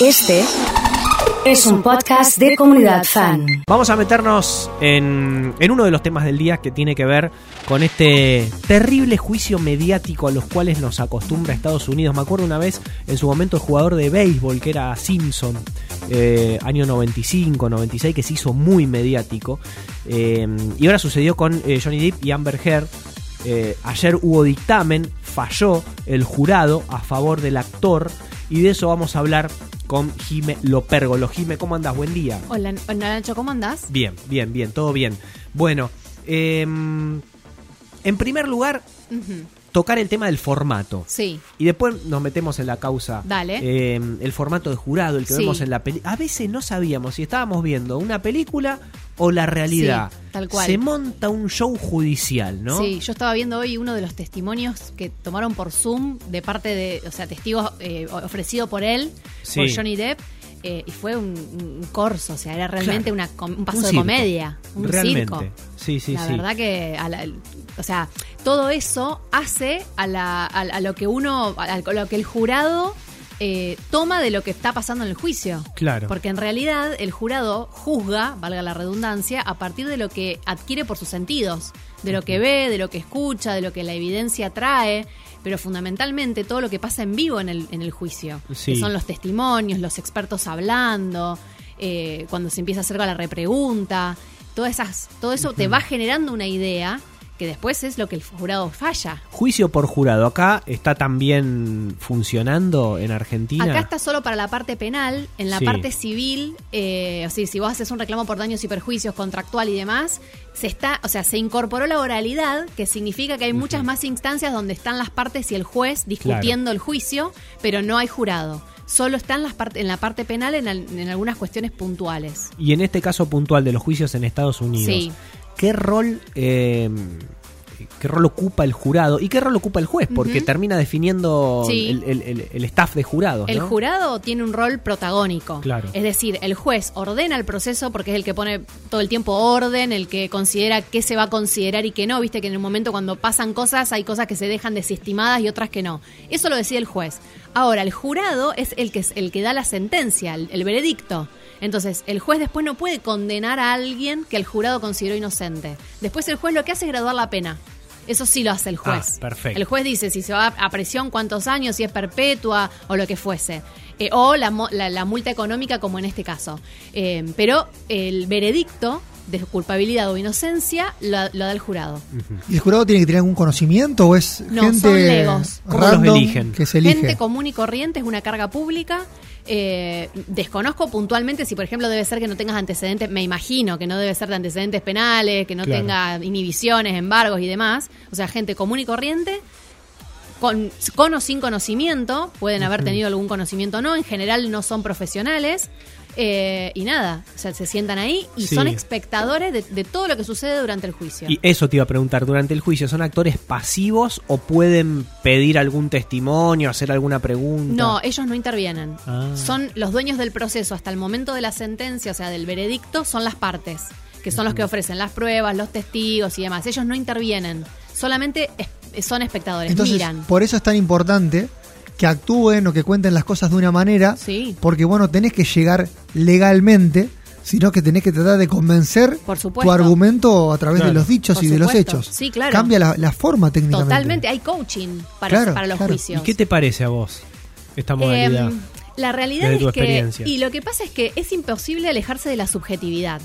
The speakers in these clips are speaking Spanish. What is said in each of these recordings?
Este es un podcast de comunidad fan. Vamos a meternos en, uno de los temas del día que tiene que ver con este terrible juicio mediático a los cuales nos acostumbra Estados Unidos. Me acuerdo una vez, en su momento, el jugador de béisbol que era Simpson, eh, año 95, 96, que se hizo muy mediático. Eh, y ahora sucedió con eh, Johnny Depp y Amber Heard. Eh, ayer hubo dictamen, falló el jurado a favor del actor y de eso vamos a hablar con Jime Lopérgolo. Jime, ¿cómo andás? Buen día. Hola, hola, Nacho, ¿cómo andás? Bien, bien, bien, todo bien. Bueno, em, en primer lugar, tocar el tema del formato. Sí, Y después nos metemos en la causa. Dale. Em, el formato de jurado, el que Sí. vemos en la película. A veces no sabíamos si estábamos viendo una película o la realidad. Sí, tal cual. Se monta un show judicial, ¿no? sí. Yo estaba viendo hoy uno de los testimonios que tomaron por Zoom de parte de, o sea, testigos eh, ofrecido por él, Sí. por Johnny Depp. Eh, y fue un, un corso, o sea, era realmente Claro. una un paso Un de comedia, un Realmente. circo. Sí, sí, la sí. verdad que, a la- o sea, todo eso hace a, la, a, a lo que uno, a lo que el jurado eh, toma de lo que está pasando en el juicio. Claro. Porque en realidad el jurado juzga, valga la redundancia, a partir de lo que adquiere por sus sentidos, de lo que ve, de lo que escucha, de lo que la evidencia trae, pero fundamentalmente todo lo que pasa en vivo en el, en el juicio, Sí. que son los testimonios, los expertos hablando, eh, cuando se empieza a hacer la repregunta, todas esas, todo eso te va generando una idea que después es lo que el jurado falla. Juicio por jurado. Acá está también funcionando en Argentina. Acá está solo para la parte penal, en la Sí. parte civil, eh, o sea, si vos haces un reclamo por daños y perjuicios contractual y demás, se está, o sea, se incorporó la oralidad, que significa que hay muchas más instancias donde están las partes y el juez discutiendo el juicio, pero no hay jurado. Solo están las part- en la parte penal en, al- en algunas cuestiones puntuales. Y en este caso puntual de los juicios en Estados Unidos, Sí. ¿Qué rol eh, qué rol ocupa el jurado y qué rol ocupa el juez? Porque termina definiendo Sí. el, el- el- el staff de jurados, El jurado tiene un rol protagónico. Claro. Es decir, el juez ordena el proceso porque es el que pone todo el tiempo orden, el que considera qué se va a considerar y qué no. Viste que en el momento cuando pasan cosas hay cosas que se dejan desestimadas y otras que no. Eso lo decide el juez. Ahora, el jurado es el que, es el que da la sentencia, el, el veredicto. Entonces, el juez después no puede condenar a alguien que el jurado consideró inocente. Después el juez lo que hace es graduar la pena. Eso sí lo hace el juez. Ah, perfecto. El juez dice si se va a prisión cuántos años, si es perpetua o lo que fuese. Eh, o la, mo- la- la multa económica como en este caso. Eh, pero el veredicto de culpabilidad o inocencia lo, lo da el jurado. ¿Y el jurado tiene que tener algún conocimiento o es No, gente son legos. ¿Cómo los random eligen? que se elige? Gente común y corriente es una carga pública. Eh, desconozco puntualmente si, por ejemplo, debe ser que no tengas antecedentes, me imagino que no debe ser de antecedentes penales, que no Claro. tenga inhibiciones, embargos y demás. O sea, gente común y corriente, con, con o sin conocimiento, pueden haber tenido algún conocimiento o no, en general no son profesionales. Eh, y nada, o sea, se sientan ahí y Sí. son espectadores de, de todo lo que sucede durante el juicio. Y eso te iba a preguntar, durante el juicio, ¿son actores pasivos o pueden pedir algún testimonio, hacer alguna pregunta? No, ellos no intervienen. Ah. Son los dueños del proceso hasta el momento de la sentencia, o sea, del veredicto, son las partes, que son los que ofrecen las pruebas, los testigos y demás. Ellos no intervienen, solamente es- son espectadores, Entonces, miran. por eso es tan importante que actúen o que cuenten las cosas de una manera, Sí. porque bueno, tenés que llegar legalmente, sino que tenés que tratar de convencer Por tu argumento a través Claro. de los dichos Por y de los hechos. Sí, claro. Cambia la, la forma técnicamente. Totalmente, hay coaching para, Claro, para los claro. ¿Y juicios. qué te parece a vos esta modalidad? Em, la realidad Desde es tu que. experiencia. Y lo que pasa es que es imposible alejarse de la subjetividad.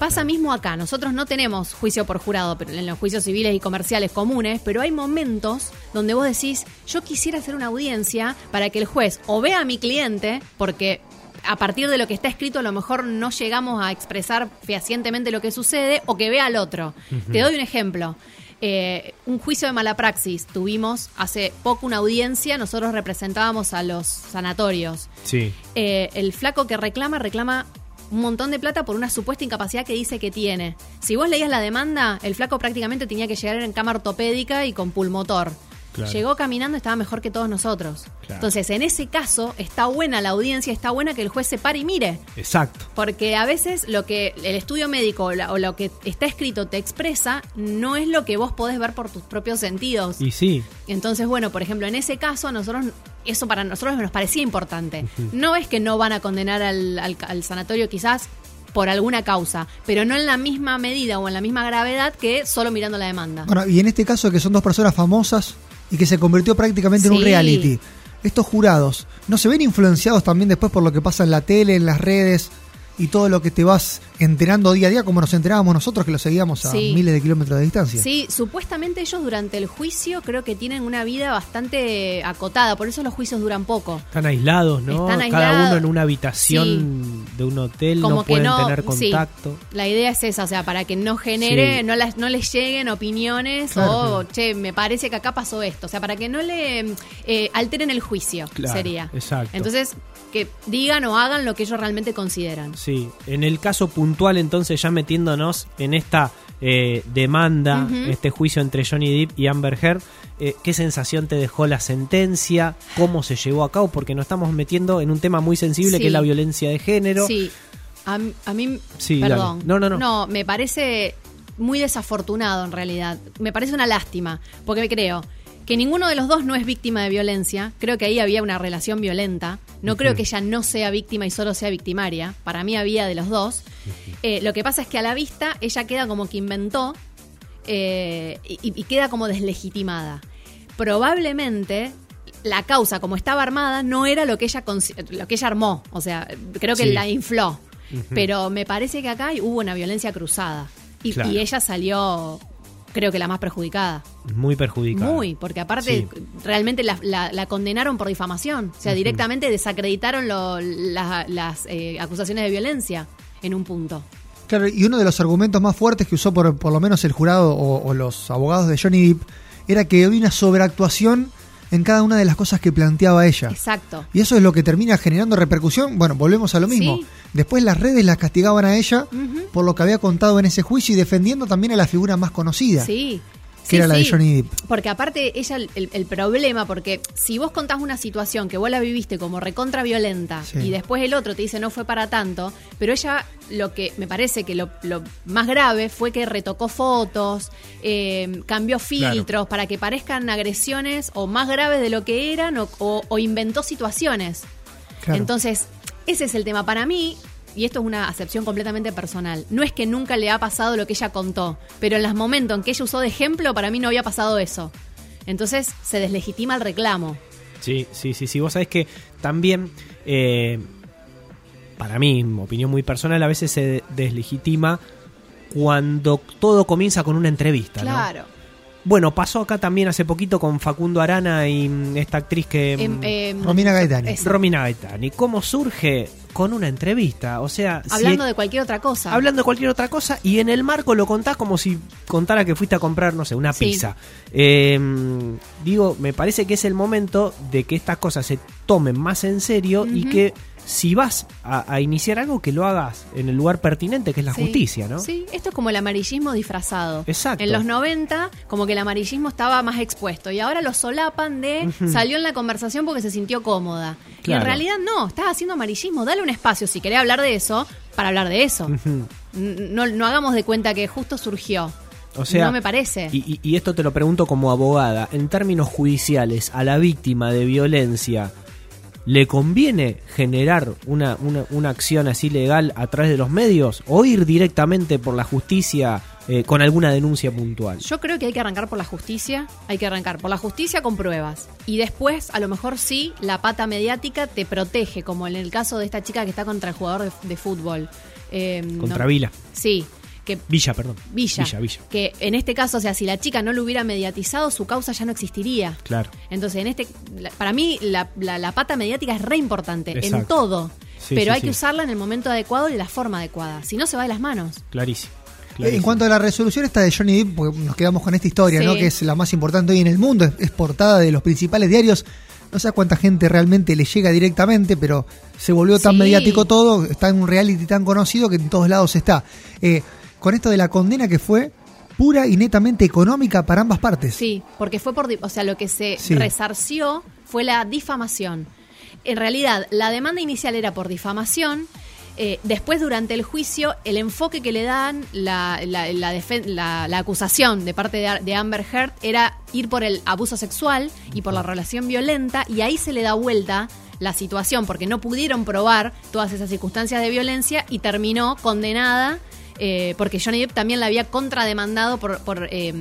Pasa mismo acá. Nosotros no tenemos juicio por jurado pero en los juicios civiles y comerciales comunes, pero hay momentos donde vos decís, yo quisiera hacer una audiencia para que el juez o vea a mi cliente, porque a partir de lo que está escrito a lo mejor no llegamos a expresar fehacientemente lo que sucede, o que vea al otro. Te doy un ejemplo. Eh, un juicio de mala praxis. Tuvimos hace poco una audiencia, nosotros representábamos a los sanatorios. Sí. Eh, el flaco que reclama, reclama un montón de plata por una supuesta incapacidad que dice que tiene. Si vos leías la demanda, el flaco prácticamente tenía que llegar en cama ortopédica y con pulmotor. Claro. Llegó caminando, estaba mejor que todos nosotros. Claro. Entonces, en ese caso, está buena la audiencia, está buena que el juez se pare y mire. Exacto. Porque a veces lo que el estudio médico o, la- o lo que está escrito te expresa no es lo que vos podés ver por tus propios sentidos. Y sí, Entonces, bueno, por ejemplo, en ese caso, a nosotros, eso para nosotros nos parecía importante. No es que no van a condenar al, al- al sanatorio quizás por alguna causa, pero no en la misma medida o en la misma gravedad que solo mirando la demanda. Bueno, y en este caso que son dos personas famosas y que se convirtió prácticamente en un reality. Estos jurados, ¿no se ven influenciados también después por lo que pasa en la tele, en las redes y todo lo que te vas enterando día a día, como nos enterábamos nosotros que lo seguíamos a Sí. miles de kilómetros de distancia? Sí, supuestamente ellos durante el juicio creo que tienen una vida bastante acotada, por eso los juicios duran poco. están aislados, ¿no? Están Cada aislados. uno en una habitación de un hotel, Como no que pueden no, tener sí. contacto. La idea es esa, o sea, para que no genere, Sí. no, las, no les lleguen opiniones Claro. o, che, me parece que acá pasó esto. O sea, para que no le eh, alteren el juicio, Claro, sería. exacto. Entonces, que digan o hagan lo que ellos realmente consideran. Sí, en el caso puntual entonces ya metiéndonos en esta eh, demanda, este juicio entre Johnny Depp y Amber Heard, eh, ¿qué sensación te dejó la sentencia? ¿Cómo se llevó a cabo? Porque nos estamos metiendo en un tema muy sensible Sí. que es la violencia de género. Sí, a, mí, Sí, perdón. No, no, no. No, me parece muy desafortunado en realidad. Me parece una lástima, porque creo que ninguno de los dos no es víctima de violencia. Creo que ahí había una relación violenta. No creo que ella no sea víctima y solo sea victimaria. Para mí había de los dos. Eh, lo que pasa es que a la vista ella queda como que inventó eh, y, y queda como deslegitimada. Probablemente la causa, como estaba armada, no era lo que ella, lo que ella armó. O sea, creo que Sí. la infló. Pero me parece que acá hubo una violencia cruzada. Y, Claro. y ella salió, creo que la más perjudicada. Muy perjudicada. Muy, porque aparte Sí. realmente la, la- la condenaron por difamación. O sea, directamente desacreditaron lo- la- las eh, acusaciones de violencia en un punto. Claro, y uno de los argumentos más fuertes que usó por, por lo menos el jurado o, o los abogados de Johnny Depp era que había una sobreactuación en cada una de las cosas que planteaba ella. Exacto. Y eso es lo que termina generando repercusión. Bueno, volvemos a lo mismo. Sí. Después las redes las castigaban a ella por lo que había contado en ese juicio y defendiendo también a la figura más conocida, Sí. Que Sí, era la de. Johnny Depp. Porque aparte, ella, el, el problema, porque si vos contás una situación que vos la viviste como recontra violenta Sí. y después el otro te dice no fue para tanto, pero ella lo que me parece que lo, lo más grave fue que retocó fotos, eh, cambió filtros para que parezcan agresiones o más graves de lo que eran o, o- o inventó situaciones. Claro. Entonces, ese es el tema. Para mí, y esto es una acepción completamente personal, no es que nunca le ha pasado lo que ella contó, pero en los momentos en que ella usó de ejemplo, para mí no había pasado eso. Entonces se deslegitima el reclamo. Sí, sí, sí, sí. Vos sabés que también, eh, para mí, opinión muy personal, a veces se deslegitima cuando todo comienza con una entrevista, ¿no? Bueno, pasó acá también hace poquito con Facundo Arana y mm, esta actriz que... Em, mm, em, Romina Gaetani. es- Romina Gaetani. ¿Cómo surge? Con una entrevista. O sea, si- hablando de cualquier otra cosa. hablando de cualquier otra cosa y en el marco lo contás como si contara que fuiste a comprar, no sé, una Sí. pizza. Eh, digo, me parece que es el momento de que estas cosas se tomen más en serio y que si vas a, a iniciar algo, que lo hagas en el lugar pertinente, que es la Sí. justicia, ¿no? Sí, esto es como el amarillismo disfrazado. Exacto. En los 90, como que el amarillismo estaba más expuesto. Y ahora lo solapan de salió en la conversación porque se sintió cómoda. Y en realidad no, estás haciendo amarillismo. Dale un espacio si querés hablar de eso, para hablar de eso. No, no hagamos de cuenta que justo surgió. O sea, no me parece. Y esto te lo pregunto como abogada. En términos judiciales, a la víctima de violencia, ¿le conviene generar una, una, una acción así legal a través de los medios o ir directamente por la justicia eh, con alguna denuncia puntual? Yo creo que hay que arrancar por la justicia, hay que arrancar por la justicia con pruebas. Y después, a lo mejor sí, la pata mediática te protege, como en el caso de esta chica que está contra el jugador de, de fútbol. Eh, Contra no- Vila. Sí, que Villa, perdón. Villa, Villa, Villa. Que en este caso, o sea, si la chica no lo hubiera mediatizado, su causa ya no existiría. Claro. Entonces, en este, la- para mí, la, la- la pata mediática es re importante en todo. Sí, pero sí, hay sí. que usarla en el momento adecuado y de la forma adecuada. Si no, se va de las manos. Clarísimo. Eh, En cuanto a la resolución esta de Johnny Depp, porque nos quedamos con esta historia, Sí. ¿no? que es la más importante hoy en el mundo, es, es portada de los principales diarios. No sé a cuánta gente realmente le llega directamente, pero se volvió tan Sí. mediático todo, está en un reality tan conocido que en todos lados está. Eh, con esto de la condena que fue, pura y netamente económica para ambas partes. Sí, porque fue por, o sea, lo que se Sí. resarció fue la difamación. En realidad, la demanda inicial era por difamación. eh, después, durante el juicio, el enfoque que le dan la, la- la defen- la- la acusación de parte de, Amber Heard era ir por el abuso sexual y por la relación violenta, y ahí se le da vuelta la situación, porque no pudieron probar todas esas circunstancias de violencia y terminó condenada eh, porque Johnny Depp también la había contrademandado por, por, eh,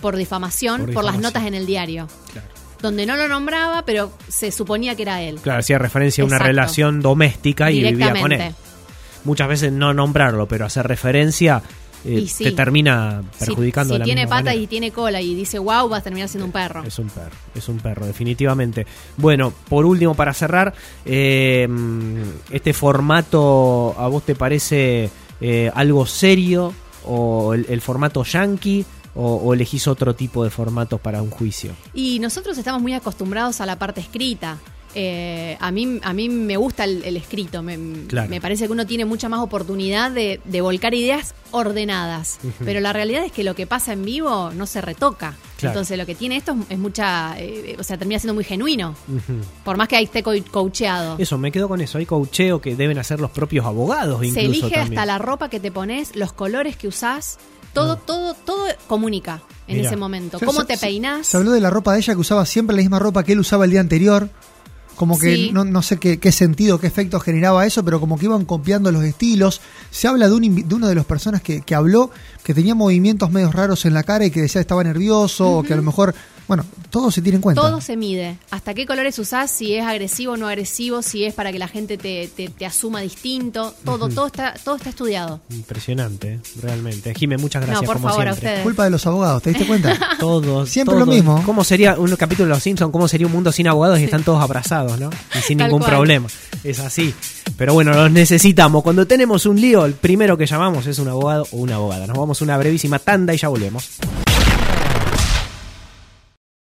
por, difamación, Por por las difamación. notas en el diario. Claro. Donde no lo nombraba, pero se suponía que era él. Claro, hacía referencia a una relación doméstica y vivía con él. Muchas veces no nombrarlo, pero hacer referencia eh, sí. te termina Si- perjudicando si, de la tiene patas y tiene cola y dice wow, va a terminar siendo un perro. Es un perro, es un perro, definitivamente. Bueno, por último, para cerrar, eh, ¿este formato a vos te parece eh, algo serio? ¿O el, formato yankee? O, o elegís otro tipo de formatos para un juicio? Y nosotros estamos muy acostumbrados a la parte escrita. Eh, a, mí, a mí me gusta el, el escrito, me, Claro. me parece que uno tiene mucha más oportunidad de, de volcar ideas ordenadas, pero la realidad es que lo que pasa en vivo no se retoca. Claro. Entonces lo que tiene esto es mucha, eh, o sea, termina siendo muy genuino, por más que ahí esté co- coacheado. Eso, me quedo con eso. Hay coacheo que deben hacer los propios abogados incluso Se elige también. hasta la ropa que te pones, los colores que usás, todo, todo, todo comunica en Mirá. ese momento. ¿Cómo se- te se- peinás? Se habló de la ropa de ella que usaba siempre la misma ropa que él usaba el día anterior. Como que Sí. no, no sé qué, qué sentido, qué efecto generaba eso, pero como que iban copiando los estilos. Se habla de, un, de una de las personas que, que habló que tenía movimientos medio raros en la cara y que decía que estaba nervioso o que a lo mejor, bueno, todo se tiene en cuenta. Todo se mide. ¿Hasta qué colores usás? Si es agresivo o no agresivo, si es para que la gente te, te- te asuma distinto. Todo, todo está, todo está estudiado. Impresionante, realmente. Jimé, muchas gracias no, por como favor, a siempre. ustedes. Culpa de los abogados, ¿te diste cuenta? Todos. Siempre todos. lo mismo. ¿Cómo sería un capítulo de Los Simpsons? ¿Cómo sería un mundo sin abogados y están todos abrazados, ¿no? Y sin ningún cual. problema. Es así. Pero bueno, los necesitamos. Cuando tenemos un lío, el primero que llamamos es un abogado o una abogada. Nos vamos a una brevísima tanda y ya volvemos.